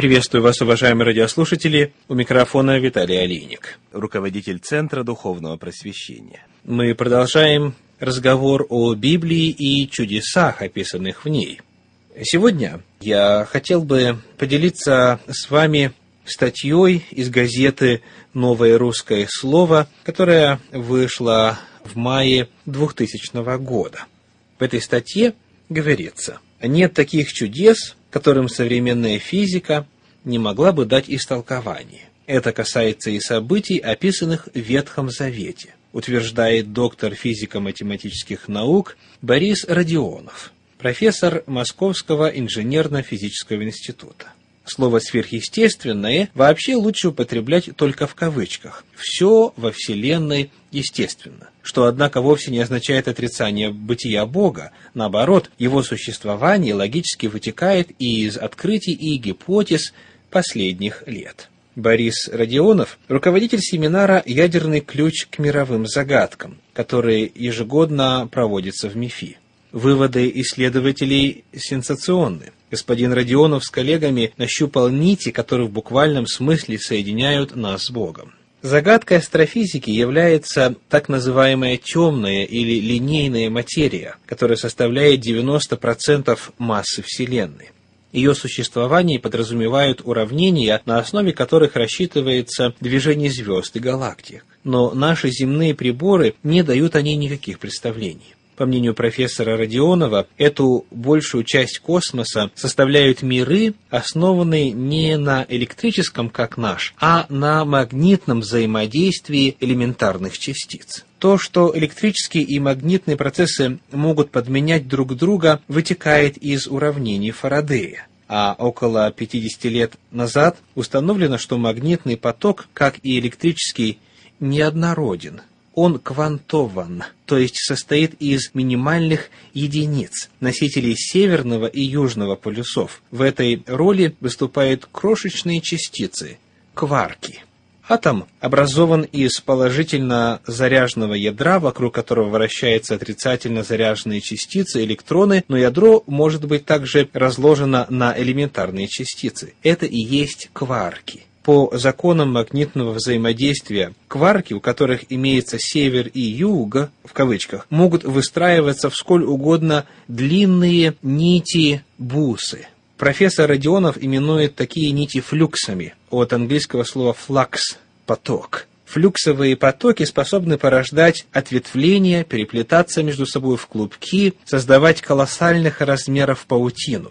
Приветствую вас, уважаемые радиослушатели. У микрофона Виталий Алиник. руководитель Центра Духовного Просвещения. Мы продолжаем разговор о Библии и чудесах, описанных в ней. Сегодня я хотел бы поделиться с вами статьей из газеты «Новое русское слово», которая вышла в мае 2000 года. В этой статье говорится, нет таких чудес, которым современная физика не могла бы дать истолкование. Это касается и событий, описанных в Ветхом Завете, утверждает доктор физико-математических наук Борис Родионов, профессор Московского инженерно-физического института. Слово «сверхъестественное» вообще лучше употреблять только в кавычках. Все во Вселенной естественно. Что, однако, вовсе не означает отрицание бытия Бога. Наоборот, его существование логически вытекает из открытий и гипотез последних лет. Борис Родионов – руководитель семинара «Ядерный ключ к мировым загадкам», который ежегодно проводится в МИФИ. Выводы исследователей сенсационны. Господин Родионов с коллегами нащупал нити, которые в буквальном смысле соединяют нас с Богом. Загадкой астрофизики является так называемая темная или линейная материя, которая составляет 90% массы Вселенной. Ее существование подразумевают уравнения, на основе которых рассчитывается движение звезд и галактик. Но наши земные приборы не дают о ней никаких представлений. По мнению профессора Родионова, эту большую часть космоса составляют миры, основанные не на электрическом, как наш, а на магнитном взаимодействии элементарных частиц. То, что электрические и магнитные процессы могут подменять друг друга, вытекает из уравнений Фарадея а около 50 лет назад установлено, что магнитный поток, как и электрический, неоднороден он квантован, то есть состоит из минимальных единиц, носителей северного и южного полюсов. В этой роли выступают крошечные частицы, кварки. Атом образован из положительно заряженного ядра, вокруг которого вращаются отрицательно заряженные частицы, электроны, но ядро может быть также разложено на элементарные частицы. Это и есть кварки по законам магнитного взаимодействия кварки, у которых имеется север и юг, в кавычках, могут выстраиваться в сколь угодно длинные нити-бусы. Профессор Родионов именует такие нити флюксами, от английского слова «флакс» – «поток». Флюксовые потоки способны порождать ответвления, переплетаться между собой в клубки, создавать колоссальных размеров паутину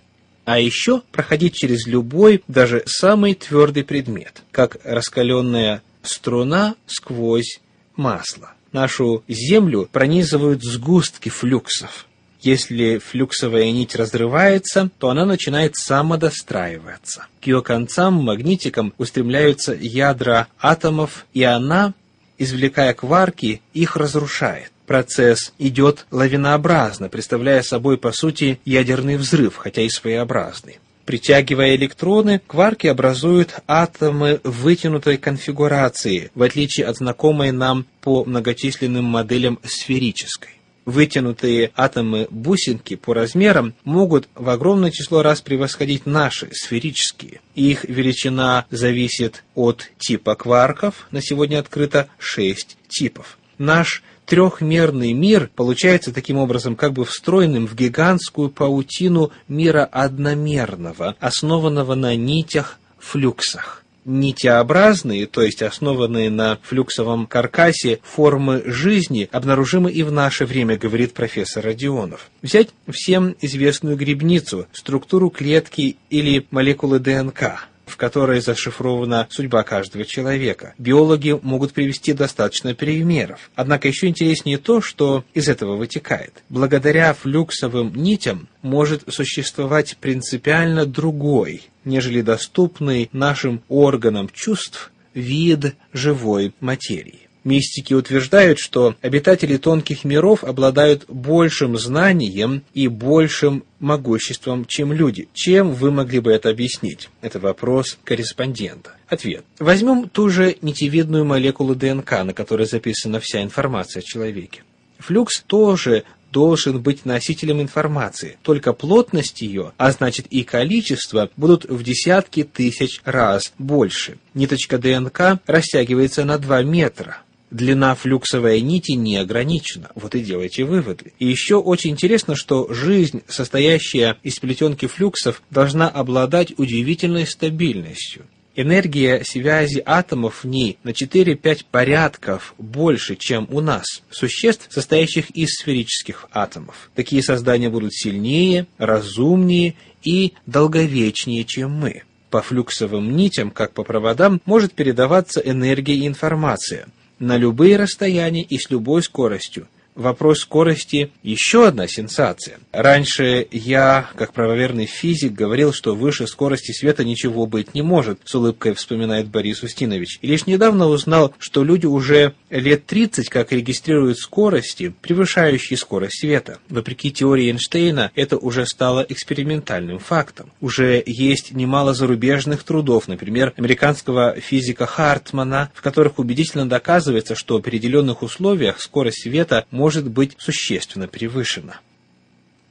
а еще проходить через любой, даже самый твердый предмет, как раскаленная струна сквозь масло. Нашу Землю пронизывают сгустки флюксов. Если флюксовая нить разрывается, то она начинает самодостраиваться. К ее концам, магнитикам, устремляются ядра атомов, и она, извлекая кварки, их разрушает процесс идет лавинообразно, представляя собой, по сути, ядерный взрыв, хотя и своеобразный. Притягивая электроны, кварки образуют атомы вытянутой конфигурации, в отличие от знакомой нам по многочисленным моделям сферической. Вытянутые атомы-бусинки по размерам могут в огромное число раз превосходить наши, сферические. Их величина зависит от типа кварков, на сегодня открыто 6 типов. Наш трехмерный мир получается таким образом как бы встроенным в гигантскую паутину мира одномерного, основанного на нитях-флюксах. Нитеобразные, то есть основанные на флюксовом каркасе формы жизни, обнаружимы и в наше время, говорит профессор Родионов. Взять всем известную грибницу, структуру клетки или молекулы ДНК – которой зашифрована судьба каждого человека. Биологи могут привести достаточно примеров. Однако еще интереснее то, что из этого вытекает. Благодаря флюксовым нитям может существовать принципиально другой, нежели доступный нашим органам чувств вид живой материи. Мистики утверждают, что обитатели тонких миров обладают большим знанием и большим могуществом, чем люди. Чем вы могли бы это объяснить? Это вопрос корреспондента. Ответ. Возьмем ту же нитевидную молекулу ДНК, на которой записана вся информация о человеке. Флюкс тоже должен быть носителем информации. Только плотность ее, а значит и количество, будут в десятки тысяч раз больше. Ниточка ДНК растягивается на 2 метра. Длина флюксовой нити не ограничена. Вот и делайте выводы. И еще очень интересно, что жизнь, состоящая из плетенки флюксов, должна обладать удивительной стабильностью. Энергия связи атомов в ней на 4-5 порядков больше, чем у нас, существ, состоящих из сферических атомов. Такие создания будут сильнее, разумнее и долговечнее, чем мы. По флюксовым нитям, как по проводам, может передаваться энергия и информация на любые расстояния и с любой скоростью – вопрос скорости еще одна сенсация. Раньше я, как правоверный физик, говорил, что выше скорости света ничего быть не может, с улыбкой вспоминает Борис Устинович. И лишь недавно узнал, что люди уже лет 30 как регистрируют скорости, превышающие скорость света. Вопреки теории Эйнштейна, это уже стало экспериментальным фактом. Уже есть немало зарубежных трудов, например, американского физика Хартмана, в которых убедительно доказывается, что при определенных условиях скорость света может может быть существенно превышена.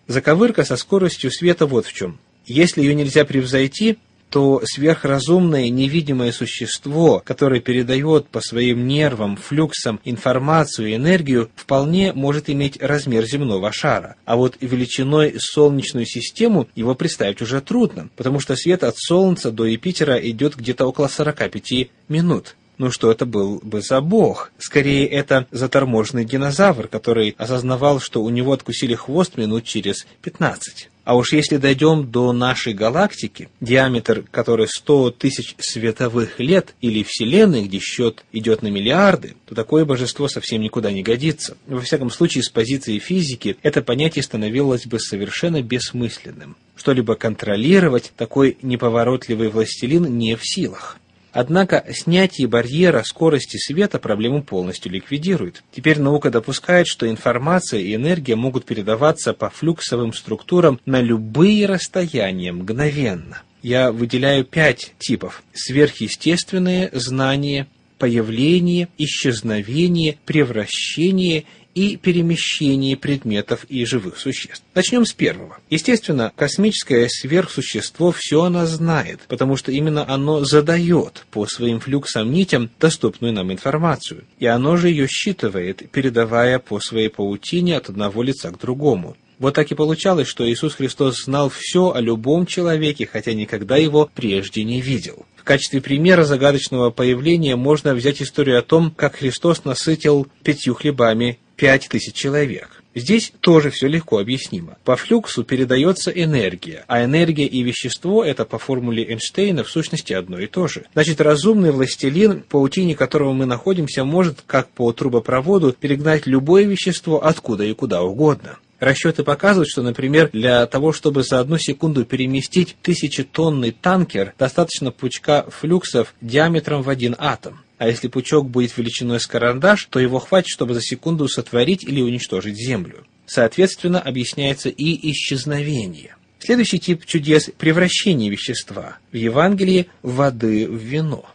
Заковырка со скоростью света вот в чем. Если ее нельзя превзойти, то сверхразумное невидимое существо, которое передает по своим нервам, флюксам информацию и энергию, вполне может иметь размер земного шара. А вот величиной солнечную систему его представить уже трудно, потому что свет от Солнца до Юпитера идет где-то около 45 минут. Ну что это был бы за бог? Скорее, это заторможенный динозавр, который осознавал, что у него откусили хвост минут через 15. А уж если дойдем до нашей галактики, диаметр которой 100 тысяч световых лет, или Вселенной, где счет идет на миллиарды, то такое божество совсем никуда не годится. Во всяком случае, с позиции физики это понятие становилось бы совершенно бессмысленным. Что-либо контролировать такой неповоротливый властелин не в силах. Однако снятие барьера скорости света проблему полностью ликвидирует. Теперь наука допускает, что информация и энергия могут передаваться по флюксовым структурам на любые расстояния мгновенно. Я выделяю пять типов. Сверхъестественные знания, появление, исчезновение, превращение и перемещение предметов и живых существ. Начнем с первого. Естественно, космическое сверхсущество все оно знает, потому что именно оно задает по своим флюксам нитям доступную нам информацию. И оно же ее считывает, передавая по своей паутине от одного лица к другому. Вот так и получалось, что Иисус Христос знал все о любом человеке, хотя никогда его прежде не видел. В качестве примера загадочного появления можно взять историю о том, как Христос насытил пятью хлебами пять тысяч человек. Здесь тоже все легко объяснимо. По флюксу передается энергия, а энергия и вещество – это по формуле Эйнштейна в сущности одно и то же. Значит, разумный властелин, по паутине которого мы находимся, может, как по трубопроводу, перегнать любое вещество откуда и куда угодно. Расчеты показывают, что, например, для того, чтобы за одну секунду переместить тысячетонный танкер, достаточно пучка флюксов диаметром в один атом. А если пучок будет величиной с карандаш, то его хватит, чтобы за секунду сотворить или уничтожить Землю. Соответственно, объясняется и исчезновение. Следующий тип чудес – превращение вещества. В Евангелии – воды в вино.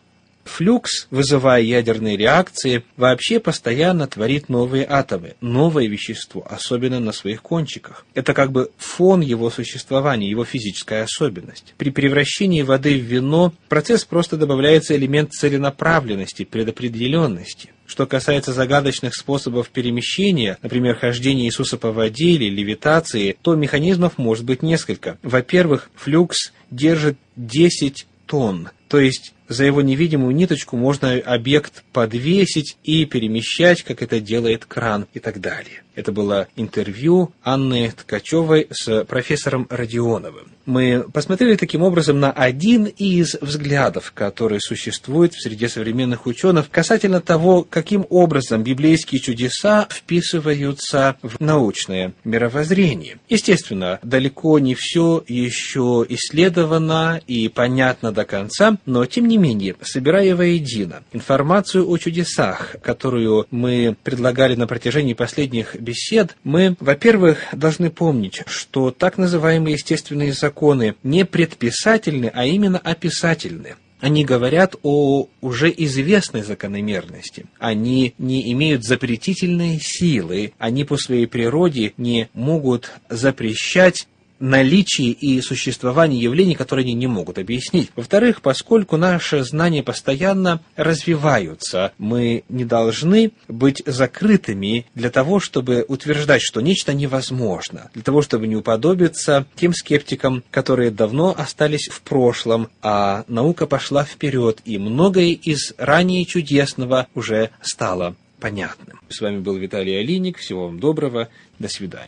Флюкс, вызывая ядерные реакции, вообще постоянно творит новые атомы, новое вещество, особенно на своих кончиках. Это как бы фон его существования, его физическая особенность. При превращении воды в вино процесс просто добавляется элемент целенаправленности, предопределенности. Что касается загадочных способов перемещения, например, хождения Иисуса по воде или левитации, то механизмов может быть несколько. Во-первых, флюкс держит 10 тонн, то есть за его невидимую ниточку можно объект подвесить и перемещать, как это делает кран и так далее. Это было интервью Анны Ткачевой с профессором Родионовым. Мы посмотрели таким образом на один из взглядов, который существует в среде современных ученых касательно того, каким образом библейские чудеса вписываются в научное мировоззрение. Естественно, далеко не все еще исследовано и понятно до конца, но тем не менее, собирая воедино информацию о чудесах, которую мы предлагали на протяжении последних бесед, мы, во-первых, должны помнить, что так называемые естественные законы не предписательны, а именно описательны. они говорят о уже известной закономерности. Они не имеют запретительной силы, они по своей природе не могут запрещать наличие и существование явлений, которые они не могут объяснить. Во-вторых, поскольку наши знания постоянно развиваются, мы не должны быть закрытыми для того, чтобы утверждать, что нечто невозможно, для того, чтобы не уподобиться тем скептикам, которые давно остались в прошлом, а наука пошла вперед, и многое из ранее чудесного уже стало понятным. С вами был Виталий Алиник. Всего вам доброго. До свидания.